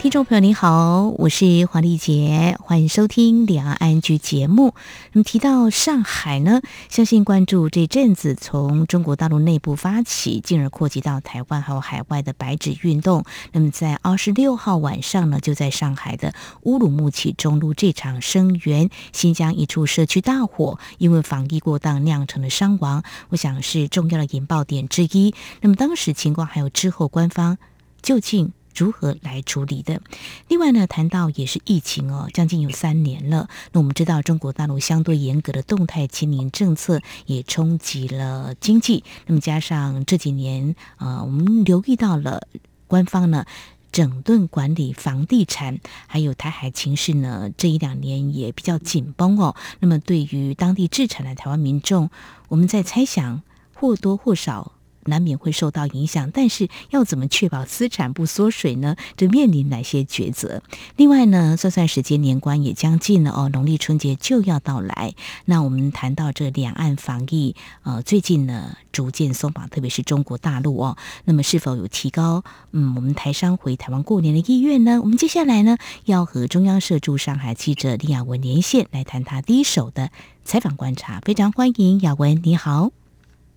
听众朋友您好，我是黄丽杰，欢迎收听两岸 ING 节目。那么提到上海呢，相信关注这阵子从中国大陆内部发起，进而扩及到台湾还有海外的白纸运动。那么在二十六号晚上呢，就在上海的乌鲁木齐中路这场声援新疆一处社区大火，因为防疫过当酿成的伤亡，我想是重要的引爆点之一。那么当时情况还有之后官方究竟如何来处理的？另外呢，谈到也是疫情哦，将近有三年了。那我们知道，中国大陆相对严格的动态清零政策也冲击了经济。那么加上这几年，呃，我们留意到了官方呢整顿管理房地产，还有台海情势呢，这一两年也比较紧绷哦。那么对于当地置产的台湾民众，我们在猜想或多或少。难免会受到影响，但是要怎么确保资产不缩水呢？这面临哪些抉择？另外呢，算算时间，年关也将近了哦，农历春节就要到来。那我们谈到这两岸防疫，呃，最近呢逐渐松绑，特别是中国大陆哦，那么是否有提高嗯我们台商回台湾过年的意愿呢？我们接下来呢要和中央社驻上海记者李雅文连线，来谈他第一手的采访观察。非常欢迎雅文，你好。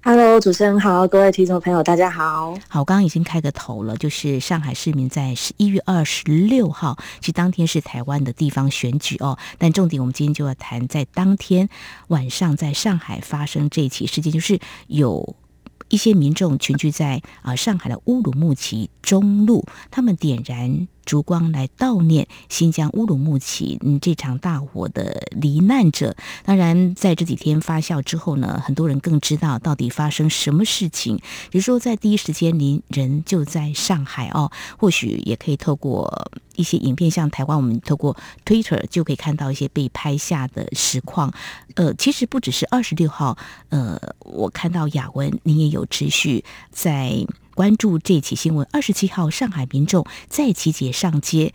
Hello，主持人好，各位听众朋友，大家好。好，我刚刚已经开个头了，就是上海市民在十一月二十六号，其实当天是台湾的地方选举哦。但重点，我们今天就要谈在当天晚上在上海发生这起事件，就是有一些民众群聚在啊上海的乌鲁木齐中路，他们点燃。烛光来悼念新疆乌鲁木齐嗯这场大火的罹难者。当然，在这几天发酵之后呢，很多人更知道到底发生什么事情。比如说，在第一时间，您人就在上海哦，或许也可以透过一些影片，像台湾，我们透过 Twitter 就可以看到一些被拍下的实况。呃，其实不只是二十六号，呃，我看到雅文，您也有持续在。关注这起新闻。二十七号，上海民众在集结上街，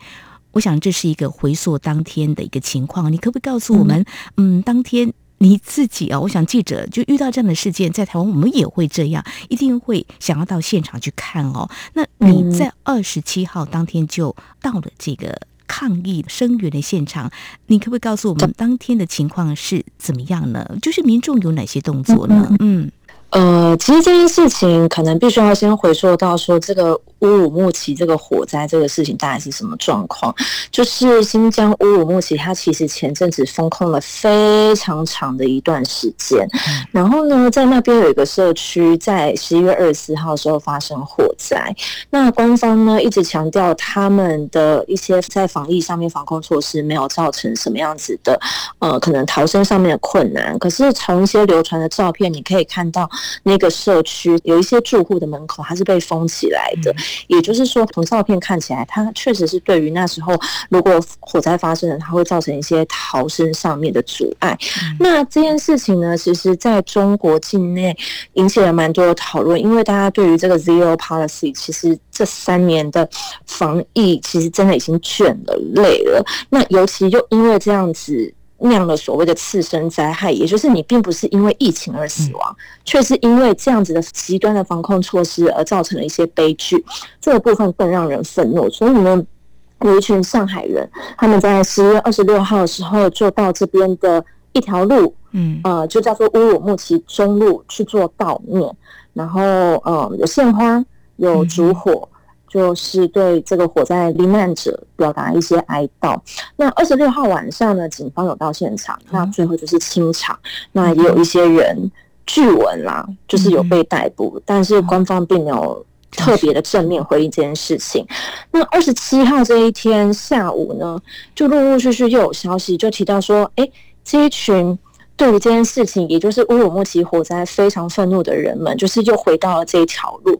我想这是一个回溯当天的一个情况。你可不可以告诉我们，嗯，嗯，当天你自己啊，我想记者就遇到这样的事件，在台湾我们也会这样，一定会想要到现场去看哦。那你在二十七号当天就到了这个抗议声援的现场，你可不可以告诉我们当天的情况是怎么样呢？就是民众有哪些动作呢？嗯。呃，其实这件事情可能必须要先回溯到说这个。乌鲁木齐这个火灾这个事情大概是什么状况？就是新疆乌鲁木齐，它其实前阵子封控了非常长的一段时间。然后呢，在那边有一个社区，在十一月二十四号的时候发生火灾。那官方呢一直强调他们的一些在防疫上面防控措施没有造成什么样子的呃可能逃生上面的困难。可是从一些流传的照片，你可以看到那个社区有一些住户的门口它是被封起来的。也就是说，从照片看起来，它确实是对于那时候如果火灾发生了，它会造成一些逃生上面的阻碍。那这件事情呢，其实在中国境内引起了蛮多的讨论，因为大家对于这个 Zero Policy，其实这三年的防疫其实真的已经倦了、累了。那尤其又因为这样子。酿了所谓的次生灾害，也就是你并不是因为疫情而死亡，却是因为这样子的极端的防控措施而造成了一些悲剧。这个部分更让人愤怒。所以呢，有一群上海人，他们在十月二十六号的时候就到这边的一条路，嗯，呃，就叫做乌鲁木齐中路去做悼念，然后呃，有献花，有烛火。就是对这个火灾罹难者表达一些哀悼。那二十六号晚上呢，警方有到现场，那最后就是清场。那也有一些人据闻啦，就是有被逮捕，但是官方并没有特别的正面回应这件事情。那二十七号这一天下午呢，就陆陆续续又有消息，就提到说，哎，这一群对于这件事情，也就是乌鲁木齐火灾非常愤怒的人们，就是又回到了这一条路。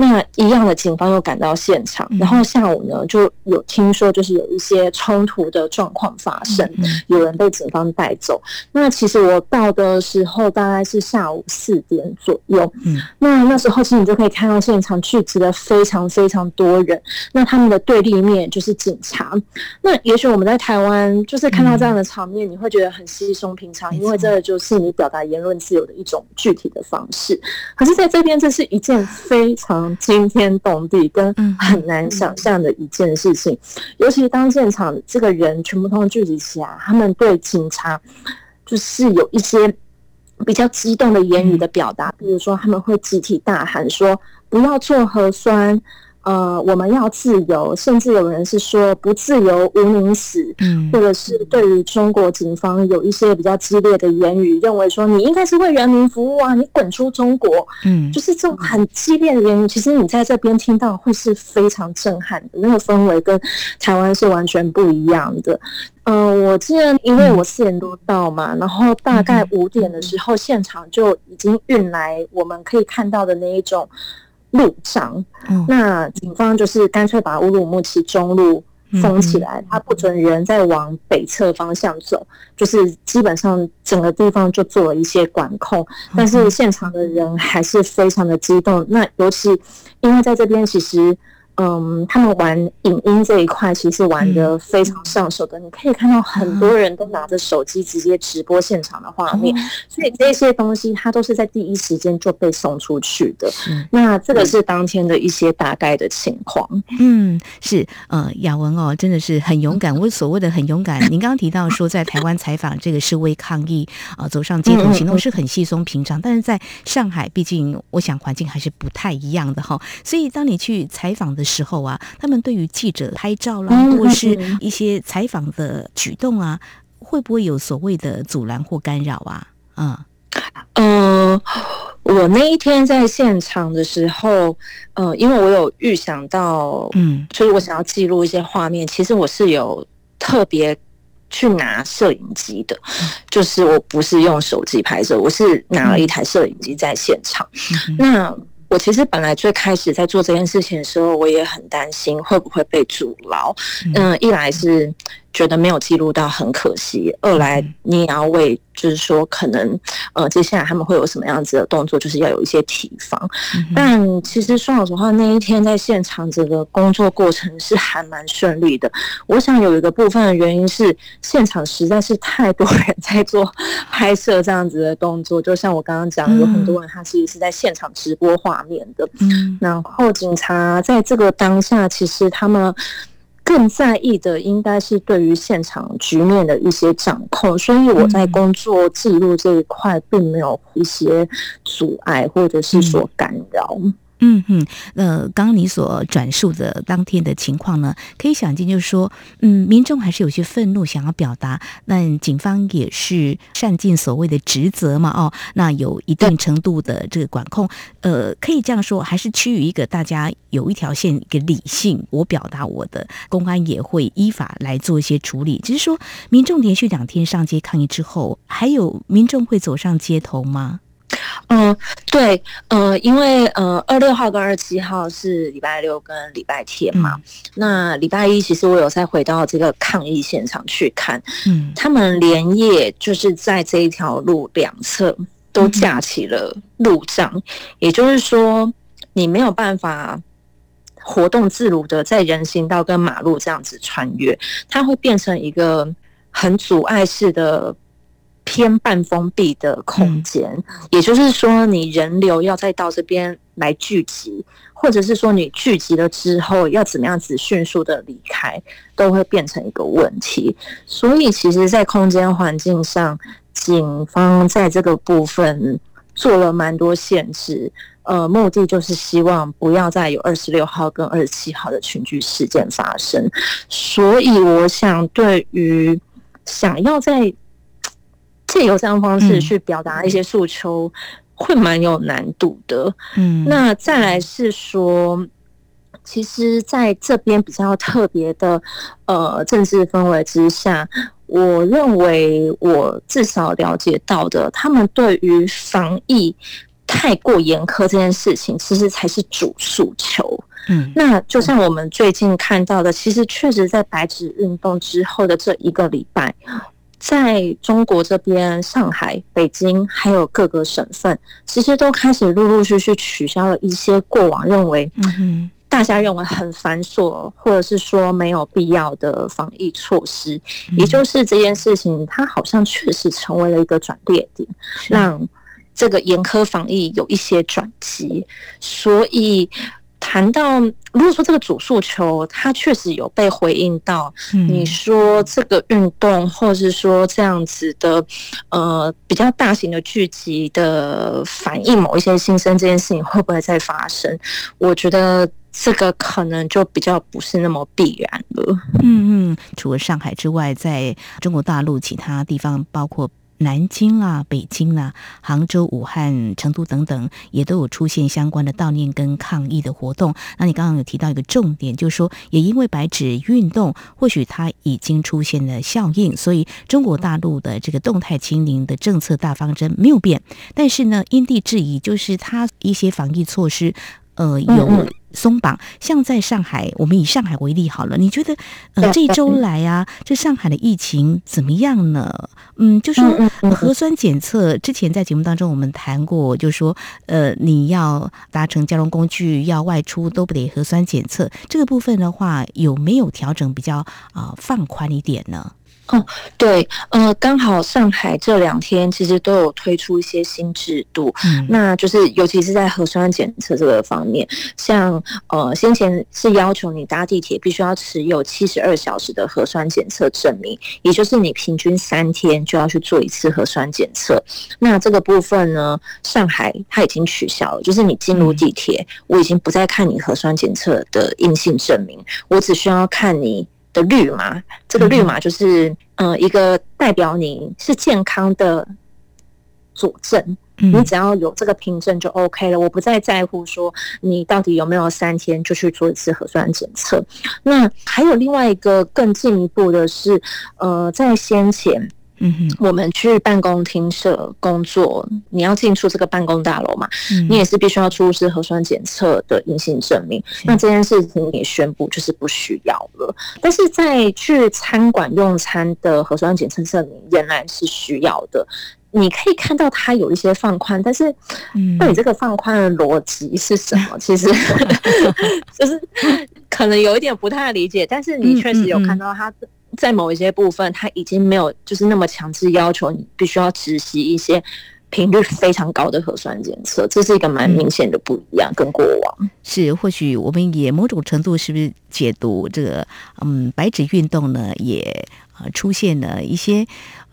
那一样的警方又赶到现场，然后下午呢就有听说就是有一些冲突的状况发生，有人被警方带走。那其实我到的时候大概是下午四点左右，那那时候其实你就可以看到现场聚集了非常非常多人，那他们的对立面就是警察。那也许我们在台湾就是看到这样的场面，你会觉得很稀松平常，因为这个就是你表达言论自由的一种具体的方式。可是在这边，这是一件非常惊天动地跟很难想象的一件事情，尤其当现场这个人全部通聚集起来，他们对警察就是有一些比较激动的言语的表达，比如说他们会集体大喊说：“不要做核酸。”呃，我们要自由，甚至有人是说不自由无宁死，嗯，或者是对于中国警方有一些比较激烈的言语，认为说你应该是为人民服务啊，你滚出中国，嗯，就是这种很激烈的言语，其实你在这边听到会是非常震撼的，那个氛围跟台湾是完全不一样的。嗯、呃，我记得因为我四点多到嘛，然后大概五点的时候，现场就已经运来我们可以看到的那一种。路障，那警方就是干脆把乌鲁木齐中路封起来，他不准人再往北侧方向走，就是基本上整个地方就做了一些管控，但是现场的人还是非常的激动，那尤其因为在这边其实。嗯，他们玩影音这一块其实玩的非常上手的，你可以看到很多人都拿着手机直接直播现场的画面，所以这些东西它都是在第一时间就被送出去的。那这个是当天的一些大概的情况。嗯，是呃，雅文哦，真的是很勇敢。我所谓的很勇敢，您刚刚提到说在台湾采访这个示威抗议啊，走上街头行动是很稀松平常，但是在上海，毕竟我想环境还是不太一样的哈。所以当你去采访的时候啊，他们对于记者拍照啦，或者是一些采访的举动啊，会不会有所谓的阻拦或干扰啊？嗯，呃，我那一天在现场的时候，呃，因为我有预想到，嗯，就是我想要记录一些画面，其实我是有特别去拿摄影机的，就是我不是用手机拍摄，我是拿了一台摄影机在现场，嗯、那。我其实本来最开始在做这件事情的时候，我也很担心会不会被阻挠。嗯，一来是觉得没有记录到很可惜，二来你也要为。就是说，可能呃，接下来他们会有什么样子的动作，就是要有一些提防。但其实说老实话，那一天在现场这个工作过程是还蛮顺利的。我想有一个部分的原因是，现场实在是太多人在做拍摄这样子的动作。就像我刚刚讲，有很多人他其实是在现场直播画面的。嗯然后警察在这个当下，其实他们。更在意的应该是对于现场局面的一些掌控，所以我在工作记录这一块并没有一些阻碍或者是所干扰。嗯嗯哼，呃，刚刚你所转述的当天的情况呢，可以想见，就是说，嗯，民众还是有些愤怒想要表达，那警方也是善尽所谓的职责嘛，哦，那有一定程度的这个管控，呃，可以这样说，还是趋于一个大家有一条线，一个理性，我表达我的，公安也会依法来做一些处理。只是说，民众连续两天上街抗议之后，还有民众会走上街头吗？嗯，对，呃，因为呃，二六号跟二七号是礼拜六跟礼拜天嘛，嗯、那礼拜一其实我有再回到这个抗议现场去看，嗯，他们连夜就是在这一条路两侧都架起了路障，嗯、也就是说，你没有办法活动自如的在人行道跟马路这样子穿越，它会变成一个很阻碍式的。偏半封闭的空间，也就是说，你人流要再到这边来聚集，或者是说你聚集了之后要怎么样子迅速的离开，都会变成一个问题。所以，其实，在空间环境上，警方在这个部分做了蛮多限制，呃，目的就是希望不要再有二十六号跟二十七号的群聚事件发生。所以，我想对于想要在借由这样方式去表达一些诉求，会蛮有难度的。嗯，那再来是说，其实在这边比较特别的呃政治氛围之下，我认为我至少了解到的，他们对于防疫太过严苛这件事情，其实才是主诉求。嗯，那就像我们最近看到的，其实确实在白纸运动之后的这一个礼拜，在中国这边，上海、北京还有各个省份，其实都开始陆陆续续取消了一些过往认为，嗯，大家认为很繁琐，或者是说没有必要的防疫措施。也就是这件事情，它好像确实成为了一个转捩点，让这个严苛防疫有一些转机，所以。谈到，如果说这个主诉求，它确实有被回应到，你说这个运动，或者是说这样子的，呃，比较大型的聚集的反映某一些新生，这件事情会不会再发生？我觉得这个可能就比较不是那么必然了。嗯嗯，除了上海之外，在中国大陆其他地方，包括。南京啦、北京啦、杭州、武汉、成都等等，也都有出现相关的悼念跟抗议的活动。那你刚刚有提到一个重点，就是说，也因为白纸运动，或许它已经出现了效应，所以中国大陆的这个动态清零的政策大方针没有变。但是呢，因地制宜，就是它一些防疫措施，呃，有。松绑，像在上海，我们以上海为例好了。你觉得，呃，这一周来啊，这上海的疫情怎么样呢？嗯，就是核酸检测，之前在节目当中我们谈过，就说，呃，你要搭乘交通工具要外出都不得核酸检测。这个部分的话，有没有调整比较啊、呃、放宽一点呢？哦，对，呃，刚好上海这两天其实都有推出一些新制度，嗯、那就是尤其是在核酸检测这个方面，像呃先前是要求你搭地铁必须要持有七十二小时的核酸检测证明，也就是你平均三天就要去做一次核酸检测。那这个部分呢，上海它已经取消了，就是你进入地铁，嗯、我已经不再看你核酸检测的阴性证明，我只需要看你。的绿码，这个绿码就是，嗯、呃，一个代表你是健康的佐证。你只要有这个凭证就 OK 了，我不再在乎说你到底有没有三天就去做一次核酸检测。那还有另外一个更进一步的是，呃，在先前。嗯哼，我们去办公厅舍工作，你要进出这个办公大楼嘛？嗯，你也是必须要出示核酸检测的阴性证明。那这件事情也宣布就是不需要了。但是在去餐馆用餐的核酸检测证明仍然是需要的。你可以看到它有一些放宽，但是到底这个放宽的逻辑是什么？其实 就是可能有一点不太理解。但是你确实有看到它。在某一些部分，他已经没有就是那么强制要求你必须要执行一些频率非常高的核酸检测，这是一个蛮明显的不一样，跟过往是。或许我们也某种程度是不是解读这个嗯白纸运动呢，也呃出现了一些。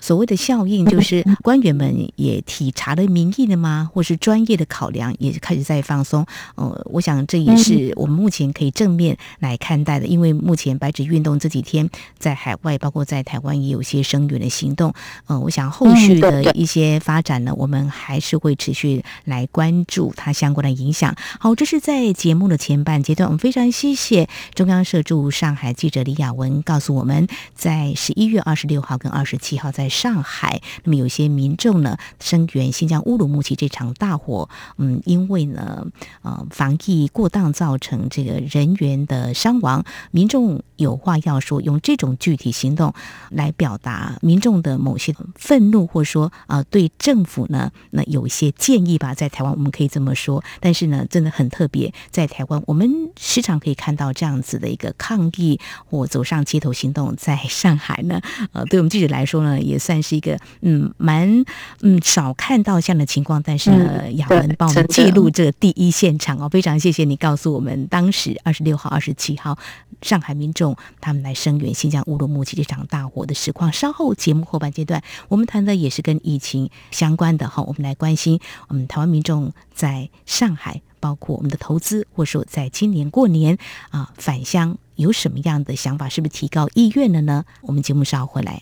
所谓的效应，就是官员们也体察了民意了吗？或是专业的考量也开始在放松。呃，我想这也是我们目前可以正面来看待的，因为目前白纸运动这几天在海外，包括在台湾也有些声援的行动。呃，我想后续的一些发展呢，我们还是会持续来关注它相关的影响。好，这是在节目的前半阶段，我们非常谢谢中央社驻上海记者李雅文告诉我们，在十一月二十六号跟二十七号在。上海，那么有些民众呢声援新疆乌鲁木齐这场大火，嗯，因为呢，呃，防疫过当造成这个人员的伤亡，民众有话要说，用这种具体行动来表达民众的某些愤怒，或者说啊、对政府呢，那有一些建议吧。在台湾我们可以这么说，但是呢，真的很特别，在台湾我们时常可以看到这样子的一个抗议或走上街头行动，在上海呢，呃，对我们记者来说呢，也。算是一个嗯蛮嗯少看到这样的情况，但是呢，雅文帮我们记录这第一现场哦，非常谢谢你告诉我们当时二十六号、二十七号上海民众他们来声援新疆乌鲁木齐这场大火的实况。稍后节目后半阶段，我们谈的也是跟疫情相关的哈，我们来关心我们台湾民众在上海，包括我们的投资，或者说在今年过年啊返乡有什么样的想法，是不是提高意愿了呢？我们节目稍后回来。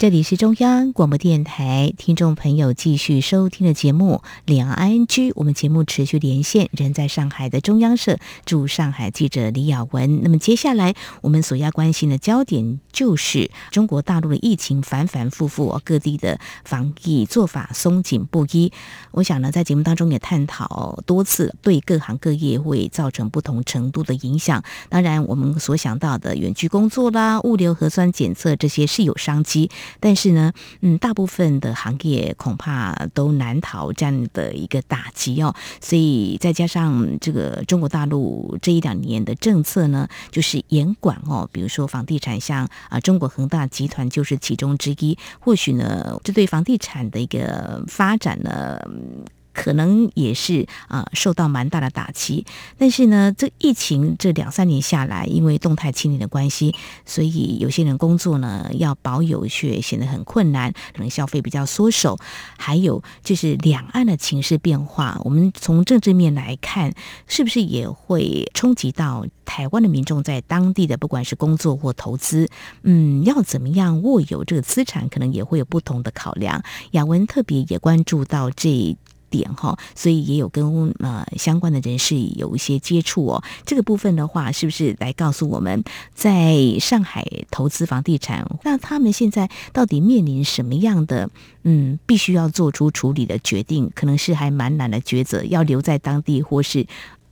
这里是中央广播电台，听众朋友继续收听的节目《两岸 N G》。我们节目持续连线，人在上海的中央社驻上海记者李雅文。那么接下来我们所要关心的焦点就是中国大陆的疫情反反复复，各地的防疫做法松紧不一。我想呢，在节目当中也探讨多次，对各行各业会造成不同程度的影响。当然，我们所想到的远距工作啦、物流核酸检测这些是有商机。但是呢，嗯，大部分的行业恐怕都难逃这样的一个打击哦。所以再加上这个中国大陆这一两年的政策呢，就是严管哦，比如说房地产，像啊中国恒大集团就是其中之一。或许呢，这对房地产的一个发展呢。可能也是啊、受到蛮大的打击。但是呢，这疫情这两三年下来，因为动态清零的关系，所以有些人工作呢要保有却显得很困难，可能消费比较缩手。还有就是两岸的情势变化，我们从政治面来看，是不是也会冲击到台湾的民众在当地的不管是工作或投资？嗯，要怎么样握有这个资产，可能也会有不同的考量。雅文特别也关注到这。点哈，所以也有跟呃相关的人士有一些接触哦。这个部分的话，是不是来告诉我们，在上海投资房地产，那他们现在到底面临什么样的嗯，必须要做出处理的决定？可能是还蛮难的抉择，要留在当地，或是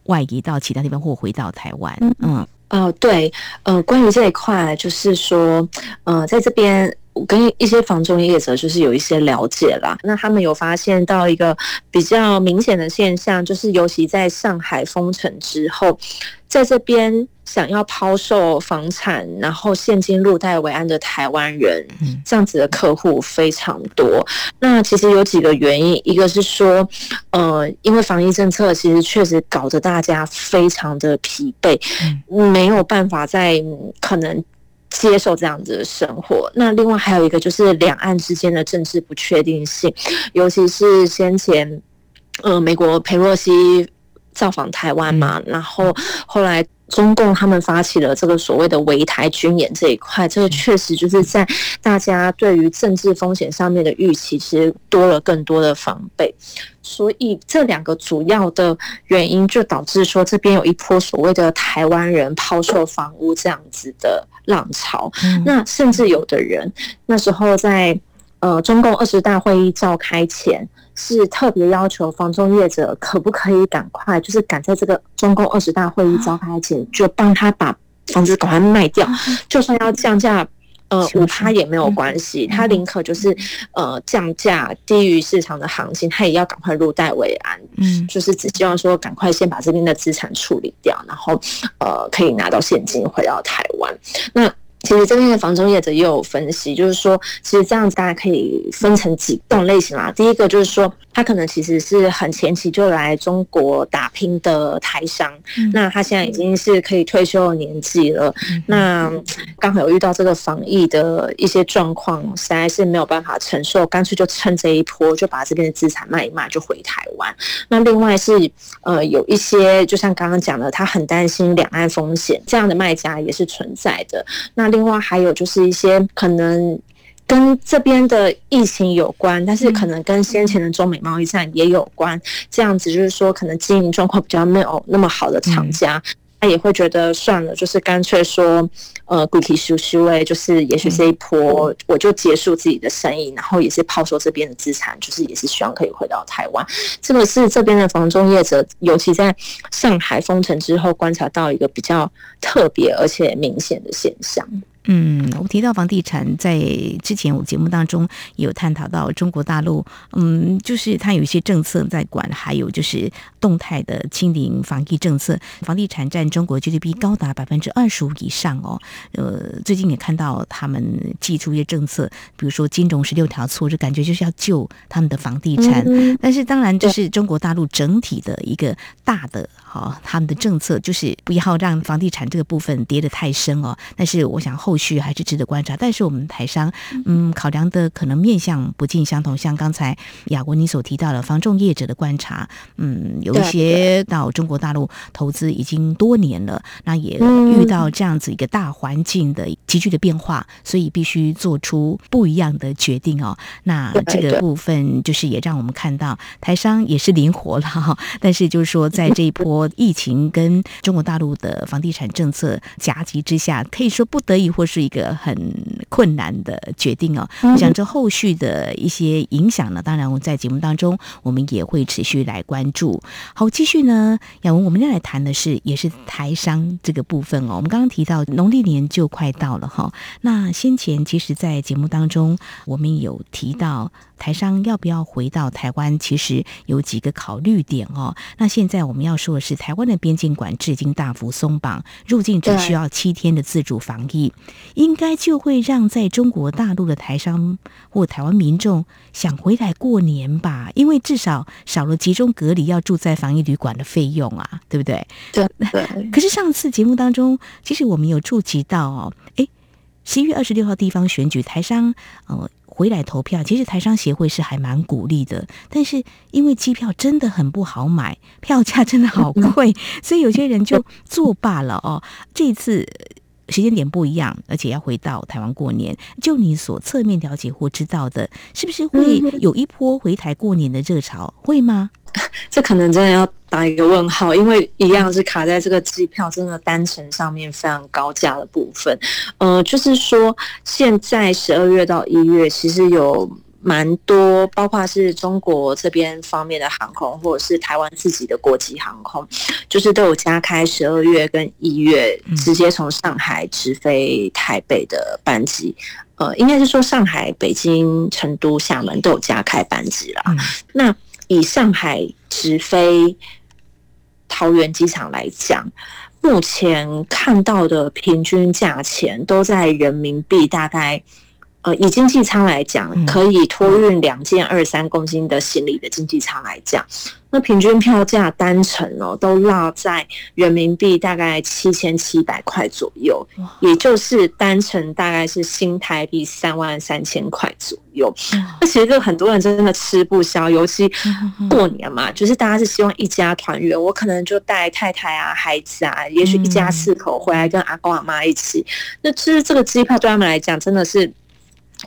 外移到其他地方，或回到台湾。嗯，哦，对，呃，关于这一块，就是说，呃，在这边。跟一些房仲业者就是有一些了解啦，那他们有发现到一个比较明显的现象，就是尤其在上海封城之后，在这边想要抛售房产，然后现金入袋为安的台湾人，这样子的客户非常多。那其实有几个原因，一个是说，呃，因为防疫政策其实确实搞得大家非常的疲惫，没有办法在可能。接受这样子的生活，那另外还有一个就是两岸之间的政治不确定性，尤其是先前，呃，美国佩洛西造访台湾嘛，然后后来中共他们发起了这个所谓的围台军演这一块，这个确实就是在大家对于政治风险上面的预期，其实多了更多的防备。所以这两个主要的原因，就导致说这边有一波所谓的台湾人抛售房屋这样子的浪潮。那甚至有的人那时候在呃中共二十大会议召开前，是特别要求房中业者可不可以赶快，就是赶在这个中共二十大会议召开前，就帮他把房子赶快卖掉，就算要降价。呃，五趴也没有关系，他宁可就是呃降价低于市场的行情，他也要赶快入袋为安。嗯，就是只希望说赶快先把这边的资产处理掉，然后呃可以拿到现金回到台湾。那。其实这边的房中业者也有分析，就是说，其实这样子大家可以分成几种类型啦。第一个就是说，他可能其实是很前期就来中国打拼的台商，那他现在已经是可以退休的年纪了，那刚好有遇到这个防疫的一些状况，实在是没有办法承受，干脆就趁这一波就把这边的资产卖一卖，就回台湾。那另外是呃有一些，就像刚刚讲的，他很担心两岸风险，这样的卖家也是存在的。那另外还有就是一些可能跟这边的疫情有关，但是可能跟先前的中美贸易战也有关。这样子就是说，可能经营状况比较没有那么好的厂家，他也会觉得算了，就是干脆说，呃，贵起输输诶，就是也许这一波我就结束自己的生意，然后也是抛售这边的资产，就是也是希望可以回到台湾。这个是这边的房中业者，尤其在上海封城之后，观察到一个比较特别而且明显的现象。嗯，我提到房地产，在之前我节目当中有探讨到中国大陆，嗯，就是它有一些政策在管，还有就是动态的清零防疫政策，房地产占中国 GDP 高达百分之二十五以上哦。呃，最近也看到他们祭出一些政策，比如说金融十六条措施，感觉就是要救他们的房地产。但是当然，这是中国大陆整体的一个大的哈，他们的政策就是不要让房地产这个部分跌得太深哦。但是我想后。续还是值得观察。但是我们台商，嗯，考量的可能面向不尽相同。像刚才雅文你所提到的防重业者的观察，嗯，有一些到中国大陆投资已经多年了，那也遇到这样子一个大环境的急剧的变化，所以必须做出不一样的决定哦。那这个部分就是也让我们看到台商也是灵活了哈。但是就是说，在这一波疫情跟中国大陆的房地产政策夹击之下，可以说不得已或是一个很困难的决定哦。我想这后续的一些影响呢，当然我在节目当中我们也会持续来关注。好，继续呢，雅文，我们要来谈的是也是台商这个部分哦。我们刚刚提到农历年就快到了哈，那先前其实，在节目当中我们有提到。台商要不要回到台湾？其实有几个考虑点哦。那现在我们要说的是，台湾的边境管制已经大幅松绑，入境只需要七天的自主防疫，应该就会让在中国大陆的台商或台湾民众想回来过年吧？因为至少少了集中隔离要住在防疫旅馆的费用啊，对不对？对对。可是上次节目当中，其实我们有触及到哦，哎，十一月二十六号地方选举，台商呃。回来投票，其实台商协会是还蛮鼓励的，但是因为机票真的很不好买，票价真的好贵，所以有些人就作罢了哦。这一次时间点不一样，而且要回到台湾过年，就你所侧面了解或知道的，是不是会有一波回台过年的热潮？会吗？这可能真的要打一个问号，因为一样是卡在这个机票真的单程上面非常高价的部分。呃，就是说现在十二月到一月，其实有蛮多，包括是中国这边方面的航空，或者是台湾自己的国际航空，就是都有加开十二月跟一月直接从上海直飞台北的班机。呃，应该是说上海、北京、成都、厦门都有加开班机啦。那以上海直飞桃园机场来讲，目前看到的平均价钱都在人民币大概，呃，以经济舱来讲，可以托运两件二三公斤的行李的经济舱来讲。那平均票价单程哦，都落在人民币大概七千七百块左右，也就是单程大概是新台币三万三千块左右。那其实就很多人真的吃不消，尤其过年嘛，就是大家是希望一家团圆。我可能就带太太啊、孩子啊，也许一家四口回来跟阿公阿妈一起。那其实这个机票对他们来讲真的是。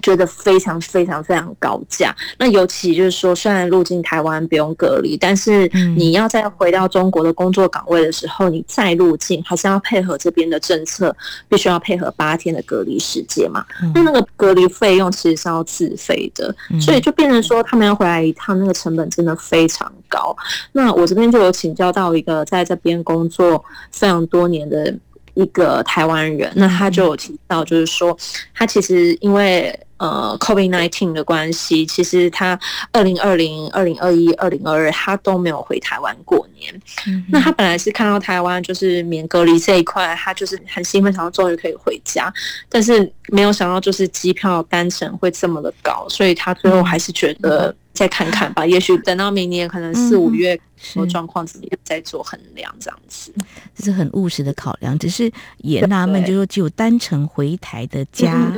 觉得非常非常非常高价，那尤其就是说，虽然入境台湾不用隔离，但是你要再回到中国的工作岗位的时候，你再入境还是要配合这边的政策，必须要配合八天的隔离时间嘛。那那个隔离费用其实是要自费的，所以就变成说他们要回来一趟，那个成本真的非常高。那我这边就有请教到一个在这边工作非常多年的。一个台湾人，那他就有提到，就是说，他其实因为呃 COVID nineteen 的关系，其实他二零二零、二零二一、二零二二，他都没有回台湾过年。嗯、那他本来是看到台湾就是免隔离这一块，他就是很兴奋，想要终于可以回家，但是没有想到就是机票单程会这么的高，所以他最后还是觉得。再看看吧，也许等到明年可能四五月，说状况怎么样，再做衡量这样子。这是很务实的考量，只是也纳闷，就是说只有单程回台的加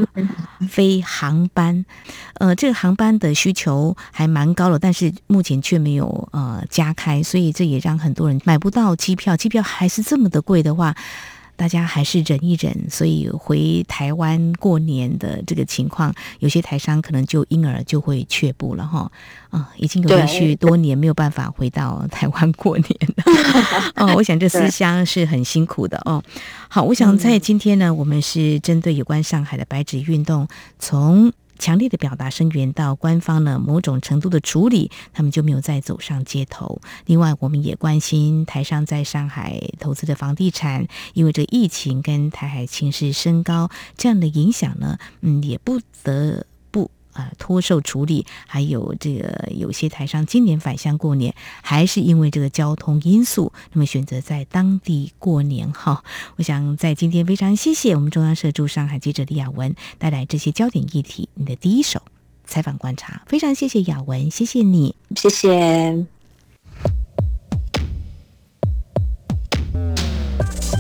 飞航班，呃，这个航班的需求还蛮高的，但是目前却没有呃加开，所以这也让很多人买不到机票，机票还是这么的贵的话。大家还是忍一忍，所以回台湾过年的这个情况，有些台商可能就因而就会却步了哈。啊，已经有连续多年没有办法回到台湾过年了。哦，我想这思乡是很辛苦的哦。好，我想在今天呢，我们是针对有关上海的白纸运动，从强烈的表达声援到官方呢某种程度的处理，他们就没有再走上街头。另外，我们也关心台商在上海投资的房地产，因为这疫情跟台海情势升高这样的影响呢，嗯，也不得。啊，脱售处理，还有这个有些台商今年返乡过年，还是因为这个交通因素，那么选择在当地过年哈。我想在今天非常谢谢我们中央社驻上海记者李雅文带来这些焦点议题，你的第一手采访观察，非常谢谢雅文，谢谢你，谢谢。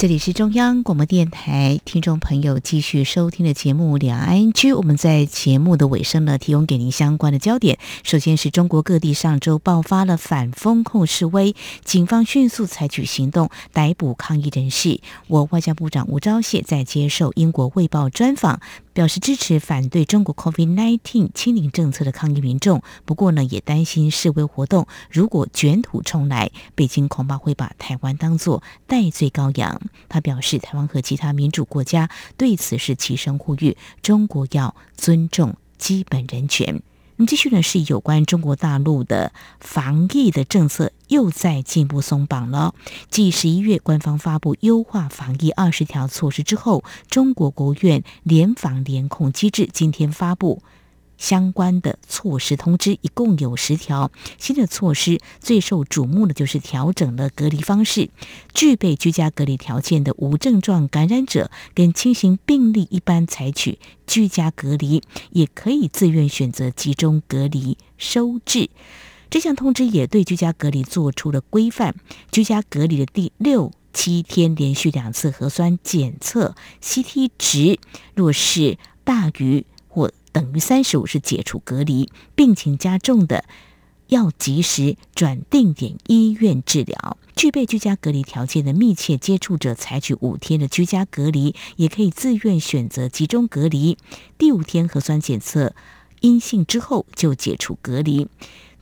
这里是中央广播电台听众朋友继续收听的节目《两岸 ING》，我们在节目的尾声呢，提供给您相关的焦点。首先是中国各地上周爆发了反封控示威，警方迅速采取行动逮捕抗议人士。我外交部长吴钊燮在接受英国《卫报》专访。表示支持反对中国 COVID-19 清零政策的抗议民众，不过呢，也担心示威活动如果卷土重来，北京恐怕会把台湾当作代罪羔羊。他表示，台湾和其他民主国家对此是齐声呼吁，中国要尊重基本人权。那么继续呢，是有关中国大陆的防疫的政策又在进一步松绑了。继十一月官方发布优化防疫二十条措施之后，中国国务院联防联控机制今天发布。相关的措施通知一共有十条，新的措施最受瞩目的就是调整了隔离方式，具备居家隔离条件的无症状感染者跟轻型病例一般采取居家隔离，也可以自愿选择集中隔离收治。这项通知也对居家隔离做出了规范，居家隔离的第六七天连续两次核酸检测 CT 值若是大于。等于三十五是解除隔离，病情加重的要及时转定点医院治疗。具备居家隔离条件的密切接触者，采取五天的居家隔离，也可以自愿选择集中隔离。第五天核酸检测阴性之后就解除隔离。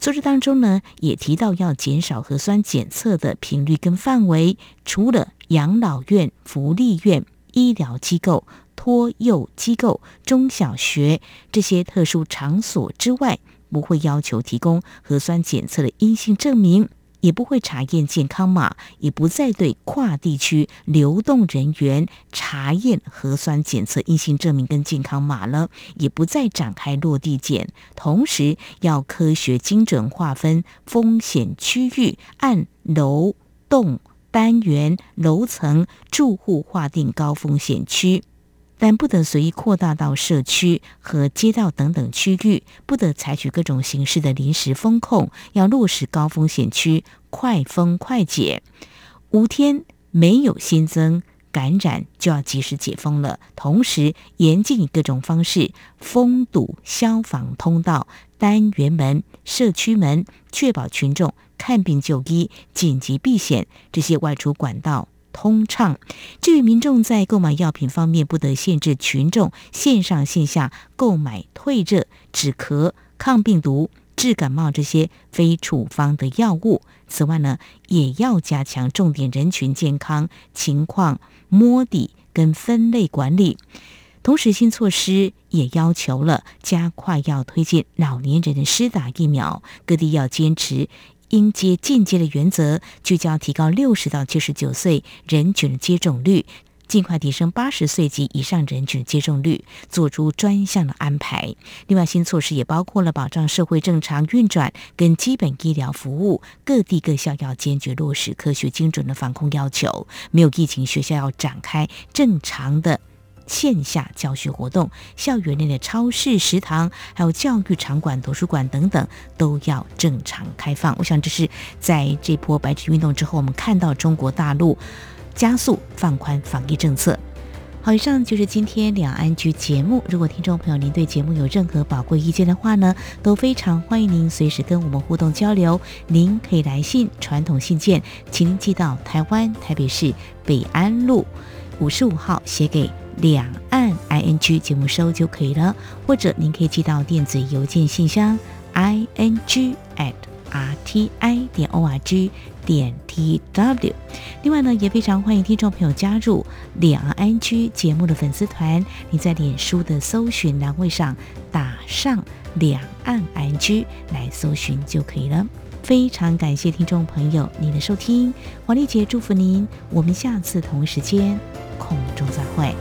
措施当中呢，也提到要减少核酸检测的频率跟范围，除了养老院、福利院、医疗机构。托幼机构、中小学这些特殊场所之外，不会要求提供核酸检测的阴性证明，也不会查验健康码，也不再对跨地区流动人员查验核酸检测阴性证明跟健康码了，也不再展开落地检。同时，要科学精准划分风险区域，按楼栋、单元、楼层、住户划定高风险区。但不得随意扩大到社区和街道等等区域，不得采取各种形式的临时封控，要落实高风险区快封快解。五天没有新增感染，就要及时解封了。同时，严禁以各种方式封堵消防通道、单元门、社区门，确保群众看病就医、紧急避险这些外出管道。通畅。至于民众在购买药品方面，不得限制群众线上线下购买退热、止咳、抗病毒、治感冒这些非处方的药物。此外呢，也要加强重点人群健康情况摸底跟分类管理。同时，新措施也要求了加快要推进老年人的施打疫苗，各地要坚持。应接尽接的原则，聚焦提高六十到七十九岁人群的接种率，尽快提升八十岁及以上人群的接种率，做出专项的安排。另外，新措施也包括了保障社会正常运转跟基本医疗服务，各地各校要坚决落实科学精准的防控要求。没有疫情，学校要展开正常的。线下教学活动，校园内的超市、食堂，还有教育场馆、图书馆等等，都要正常开放。我想，这是在这波白纸运动之后，我们看到中国大陆加速放宽防疫政策。好，以上就是今天两岸局节目。如果听众朋友您对节目有任何宝贵意见的话呢，都非常欢迎您随时跟我们互动交流。您可以来信，传统信件，请您寄到台湾台北市北安路五十五号，写给。两岸 I N G 节目收就可以了，或者您可以寄到电子邮件信箱 i n g at r t i 点 o r g 点 t w。另外呢，也非常欢迎听众朋友加入两岸 I N G 节目的粉丝团，你在脸书的搜寻栏位上打上两岸 I N G 来搜寻就可以了。非常感谢听众朋友您的收听，黄丽姐祝福您，我们下次同一时间空中再会。